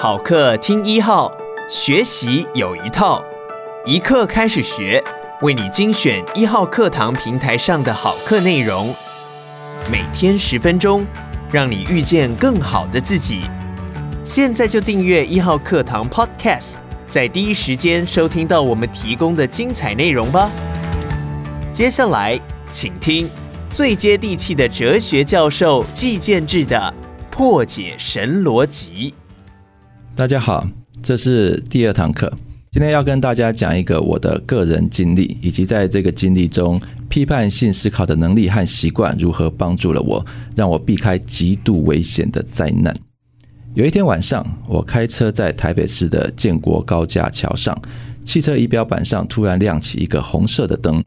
好课听一号，学习有一套，一课开始学，为你精选一号课堂平台上的好课内容，每天十分钟，让你遇见更好的自己。现在就订阅一号课堂 Podcast，在第一时间收听到我们提供的精彩内容吧。接下来，请听最接地气的哲学教授季建志的破解神逻辑。大家好，这是第二堂课。今天要跟大家讲一个我的个人经历，以及在这个经历中批判性思考的能力和习惯如何帮助了我，让我避开极度危险的灾难。有一天晚上，我开车在台北市的建国高架桥上，汽车仪表板上突然亮起一个红色的灯。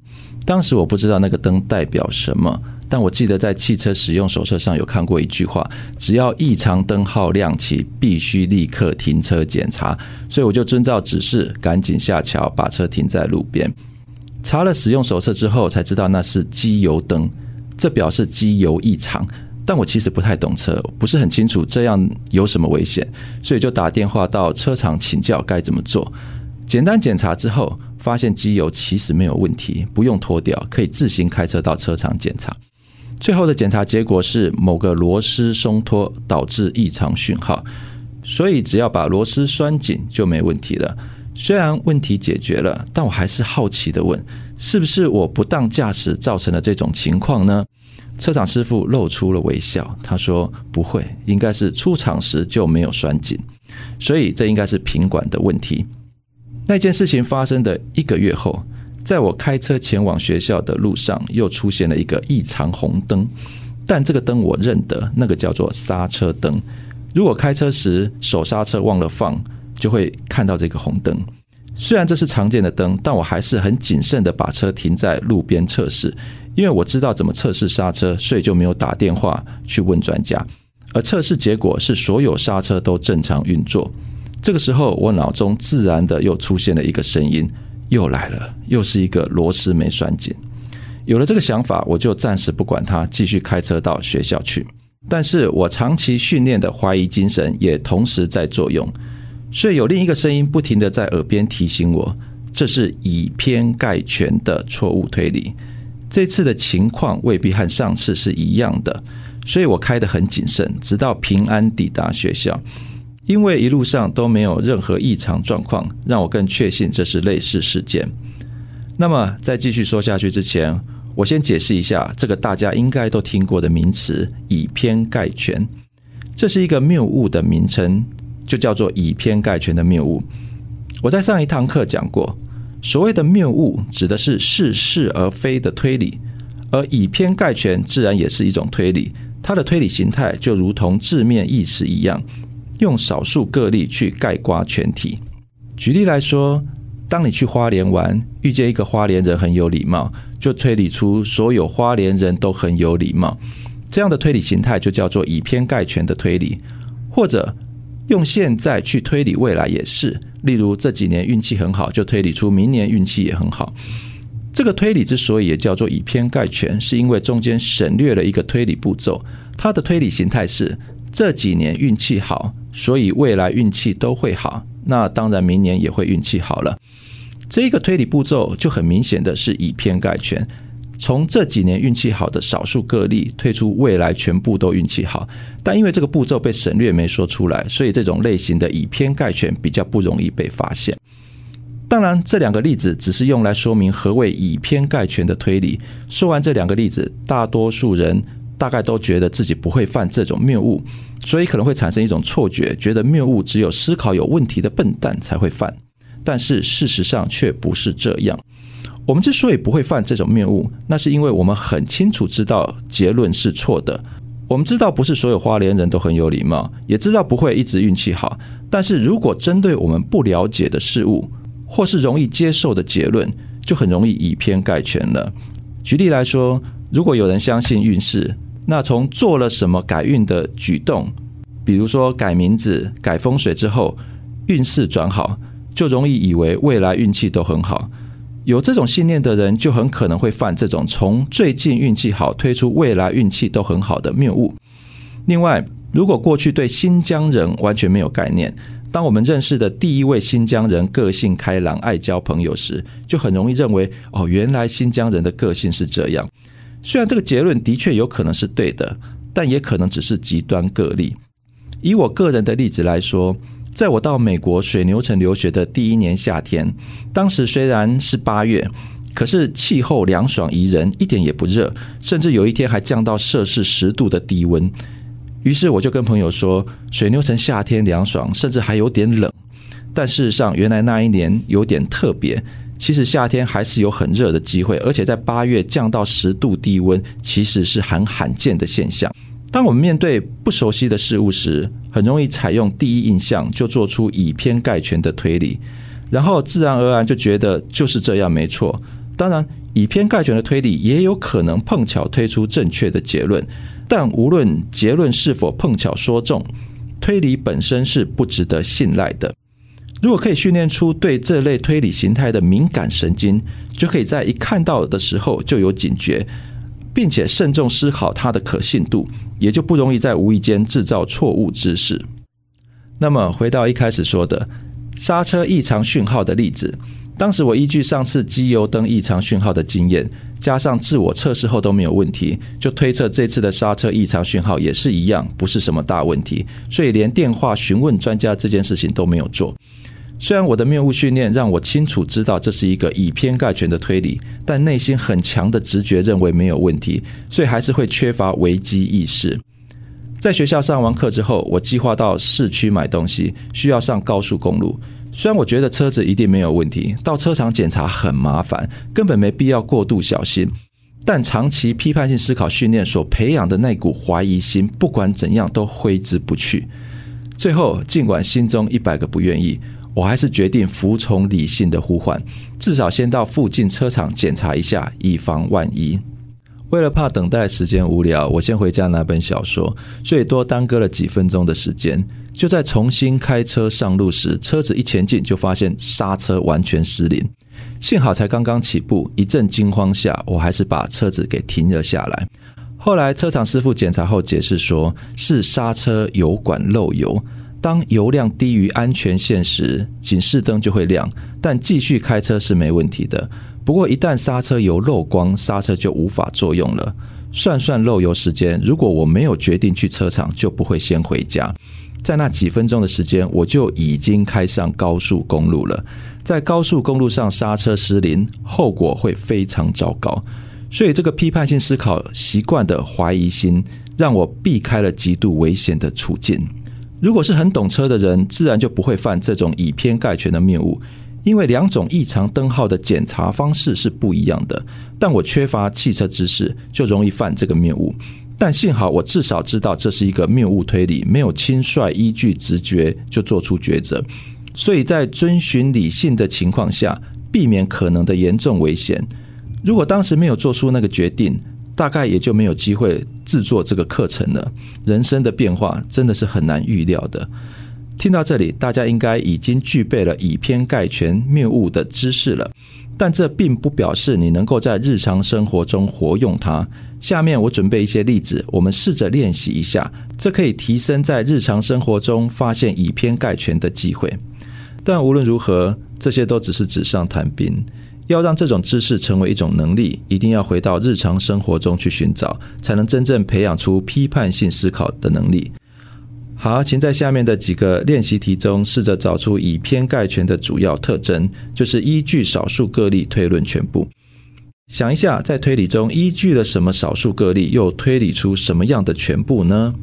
当时我不知道那个灯代表什么。但我记得在汽车使用手册上有看过一句话：只要异常灯号亮起，必须立刻停车检查。所以我就遵照指示，赶紧下桥，把车停在路边。查了使用手册之后，才知道那是机油灯，这表示机油异常。但我其实不太懂车，不是很清楚这样有什么危险，所以就打电话到车厂请教该怎么做。简单检查之后，发现机油其实没有问题，不用脱掉，可以自行开车到车厂检查。最后的检查结果是某个螺丝松脱导致异常讯号，所以只要把螺丝拴紧就没问题了。虽然问题解决了，但我还是好奇地问：是不是我不当驾驶造成的这种情况呢？车厂师傅露出了微笑，他说：“不会，应该是出厂时就没有拴紧，所以这应该是品管的问题。”那件事情发生的一个月后。在我开车前往学校的路上，又出现了一个异常红灯，但这个灯我认得，那个叫做刹车灯。如果开车时手刹车忘了放，就会看到这个红灯。虽然这是常见的灯，但我还是很谨慎地把车停在路边测试，因为我知道怎么测试刹车，所以就没有打电话去问专家。而测试结果是所有刹车都正常运作。这个时候，我脑中自然的又出现了一个声音。又来了，又是一个螺丝没拴紧。有了这个想法，我就暂时不管它，继续开车到学校去。但是我长期训练的怀疑精神也同时在作用，所以有另一个声音不停地在耳边提醒我，这是以偏概全的错误推理。这次的情况未必和上次是一样的，所以我开得很谨慎，直到平安抵达学校。因为一路上都没有任何异常状况，让我更确信这是类似事件。那么，在继续说下去之前，我先解释一下这个大家应该都听过的名词“以偏概全”。这是一个谬误的名称，就叫做“以偏概全”的谬误。我在上一堂课讲过，所谓的谬误指的是似是而非的推理，而以偏概全自然也是一种推理。它的推理形态就如同字面意思一样。用少数个例去概括全体。举例来说，当你去花莲玩，遇见一个花莲人很有礼貌，就推理出所有花莲人都很有礼貌。这样的推理形态就叫做以偏概全的推理。或者用现在去推理未来也是，例如这几年运气很好，就推理出明年运气也很好。这个推理之所以也叫做以偏概全，是因为中间省略了一个推理步骤。它的推理形态是这几年运气好。所以未来运气都会好，那当然明年也会运气好了。这一个推理步骤就很明显的是以偏概全，从这几年运气好的少数个例推出未来全部都运气好，但因为这个步骤被省略没说出来，所以这种类型的以偏概全比较不容易被发现。当然，这两个例子只是用来说明何谓以偏概全的推理。说完这两个例子，大多数人。大概都觉得自己不会犯这种谬误，所以可能会产生一种错觉，觉得谬误只有思考有问题的笨蛋才会犯。但是事实上却不是这样。我们之所以不会犯这种谬误，那是因为我们很清楚知道结论是错的。我们知道不是所有花莲人都很有礼貌，也知道不会一直运气好。但是如果针对我们不了解的事物，或是容易接受的结论，就很容易以偏概全了。举例来说，如果有人相信运势，那从做了什么改运的举动，比如说改名字、改风水之后，运势转好，就容易以为未来运气都很好。有这种信念的人，就很可能会犯这种从最近运气好推出未来运气都很好的谬误。另外，如果过去对新疆人完全没有概念，当我们认识的第一位新疆人个性开朗、爱交朋友时，就很容易认为哦，原来新疆人的个性是这样。虽然这个结论的确有可能是对的，但也可能只是极端个例。以我个人的例子来说，在我到美国水牛城留学的第一年夏天，当时虽然是八月，可是气候凉爽宜人，一点也不热，甚至有一天还降到摄氏十度的低温。于是我就跟朋友说，水牛城夏天凉爽，甚至还有点冷。但事实上，原来那一年有点特别。其实夏天还是有很热的机会，而且在八月降到十度低温，其实是很罕见的现象。当我们面对不熟悉的事物时，很容易采用第一印象就做出以偏概全的推理，然后自然而然就觉得就是这样没错。当然，以偏概全的推理也有可能碰巧推出正确的结论。但无论结论是否碰巧说中，推理本身是不值得信赖的。如果可以训练出对这类推理形态的敏感神经，就可以在一看到的时候就有警觉，并且慎重思考它的可信度，也就不容易在无意间制造错误知识。那么回到一开始说的刹车异常讯号的例子，当时我依据上次机油灯异常讯号的经验。加上自我测试后都没有问题，就推测这次的刹车异常讯号也是一样，不是什么大问题，所以连电话询问专家这件事情都没有做。虽然我的谬误训练让我清楚知道这是一个以偏概全的推理，但内心很强的直觉认为没有问题，所以还是会缺乏危机意识。在学校上完课之后，我计划到市区买东西，需要上高速公路。虽然我觉得车子一定没有问题，到车厂检查很麻烦，根本没必要过度小心。但长期批判性思考训练所培养的那股怀疑心，不管怎样都挥之不去。最后，尽管心中一百个不愿意，我还是决定服从理性的呼唤，至少先到附近车厂检查一下，以防万一。为了怕等待时间无聊，我先回家拿本小说，所以多耽搁了几分钟的时间。就在重新开车上路时，车子一前进就发现刹车完全失灵。幸好才刚刚起步，一阵惊慌下，我还是把车子给停了下来。后来车厂师傅检查后解释说，是刹车油管漏油。当油量低于安全线时，警示灯就会亮，但继续开车是没问题的。不过，一旦刹车油漏光，刹车就无法作用了。算算漏油时间，如果我没有决定去车厂，就不会先回家。在那几分钟的时间，我就已经开上高速公路了。在高速公路上刹车失灵，后果会非常糟糕。所以，这个批判性思考习惯的怀疑心，让我避开了极度危险的处境。如果是很懂车的人，自然就不会犯这种以偏概全的谬误。因为两种异常灯号的检查方式是不一样的，但我缺乏汽车知识，就容易犯这个谬误。但幸好我至少知道这是一个谬误推理，没有轻率依据直觉就做出抉择，所以在遵循理性的情况下，避免可能的严重危险。如果当时没有做出那个决定，大概也就没有机会制作这个课程了。人生的变化真的是很难预料的。听到这里，大家应该已经具备了以偏概全谬误的知识了，但这并不表示你能够在日常生活中活用它。下面我准备一些例子，我们试着练习一下，这可以提升在日常生活中发现以偏概全的机会。但无论如何，这些都只是纸上谈兵。要让这种知识成为一种能力，一定要回到日常生活中去寻找，才能真正培养出批判性思考的能力。好，请在下面的几个练习题中试着找出以偏概全的主要特征，就是依据少数个例推论全部。想一下，在推理中依据了什么少数个例，又推理出什么样的全部呢？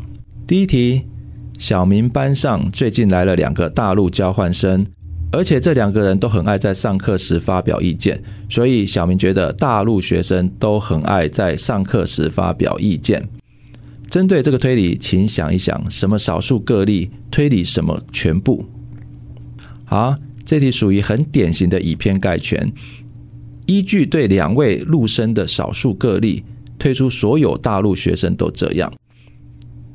第一题，小明班上最近来了两个大陆交换生，而且这两个人都很爱在上课时发表意见，所以小明觉得大陆学生都很爱在上课时发表意见。针对这个推理，请想一想，什么少数个例推理什么全部？好，这题属于很典型的以偏概全，依据对两位陆生的少数个例，推出所有大陆学生都这样。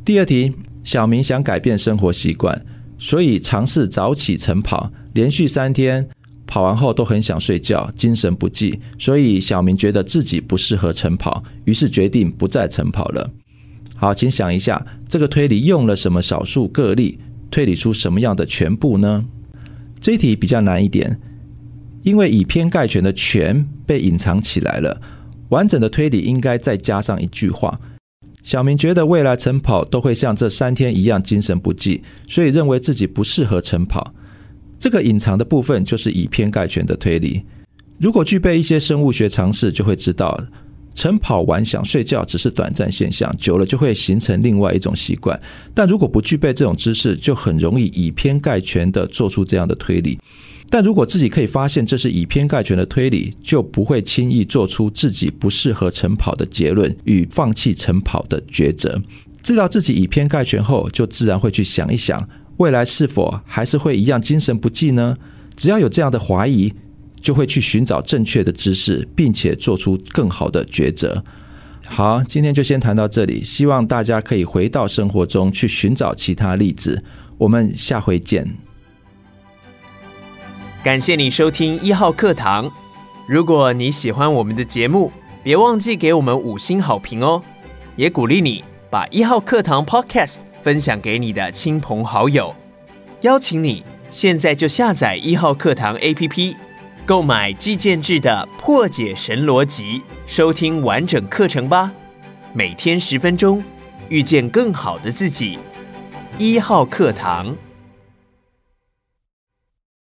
第二题，小明想改变生活习惯，所以尝试早起晨跑，连续三天跑完后都很想睡觉，精神不济，所以小明觉得自己不适合晨跑，于是决定不再晨跑了。好，请想一下，这个推理用了什么少数个例推理出什么样的全部呢？这一题比较难一点，因为以偏概全的“全”被隐藏起来了。完整的推理应该再加上一句话：小明觉得未来晨跑都会像这三天一样精神不济，所以认为自己不适合晨跑。这个隐藏的部分就是以偏概全的推理。如果具备一些生物学常识，就会知道。晨跑完想睡觉只是短暂现象，久了就会形成另外一种习惯。但如果不具备这种知识，就很容易以偏概全地做出这样的推理。但如果自己可以发现这是以偏概全的推理，就不会轻易做出自己不适合晨跑的结论与放弃晨跑的抉择。知道自己以偏概全后，就自然会去想一想，未来是否还是会一样精神不济呢？只要有这样的怀疑，就会去寻找正确的知识，并且做出更好的抉择。好，今天就先谈到这里，希望大家可以回到生活中去寻找其他例子。我们下回见。感谢你收听一号课堂。如果你喜欢我们的节目，别忘记给我们五星好评哦。也鼓励你把一号课堂 Podcast 分享给你的亲朋好友。邀请你现在就下载一号课堂 APP。购买季建制的《破解神逻辑》，收听完整课程吧。每天十分钟，遇见更好的自己。一号课堂。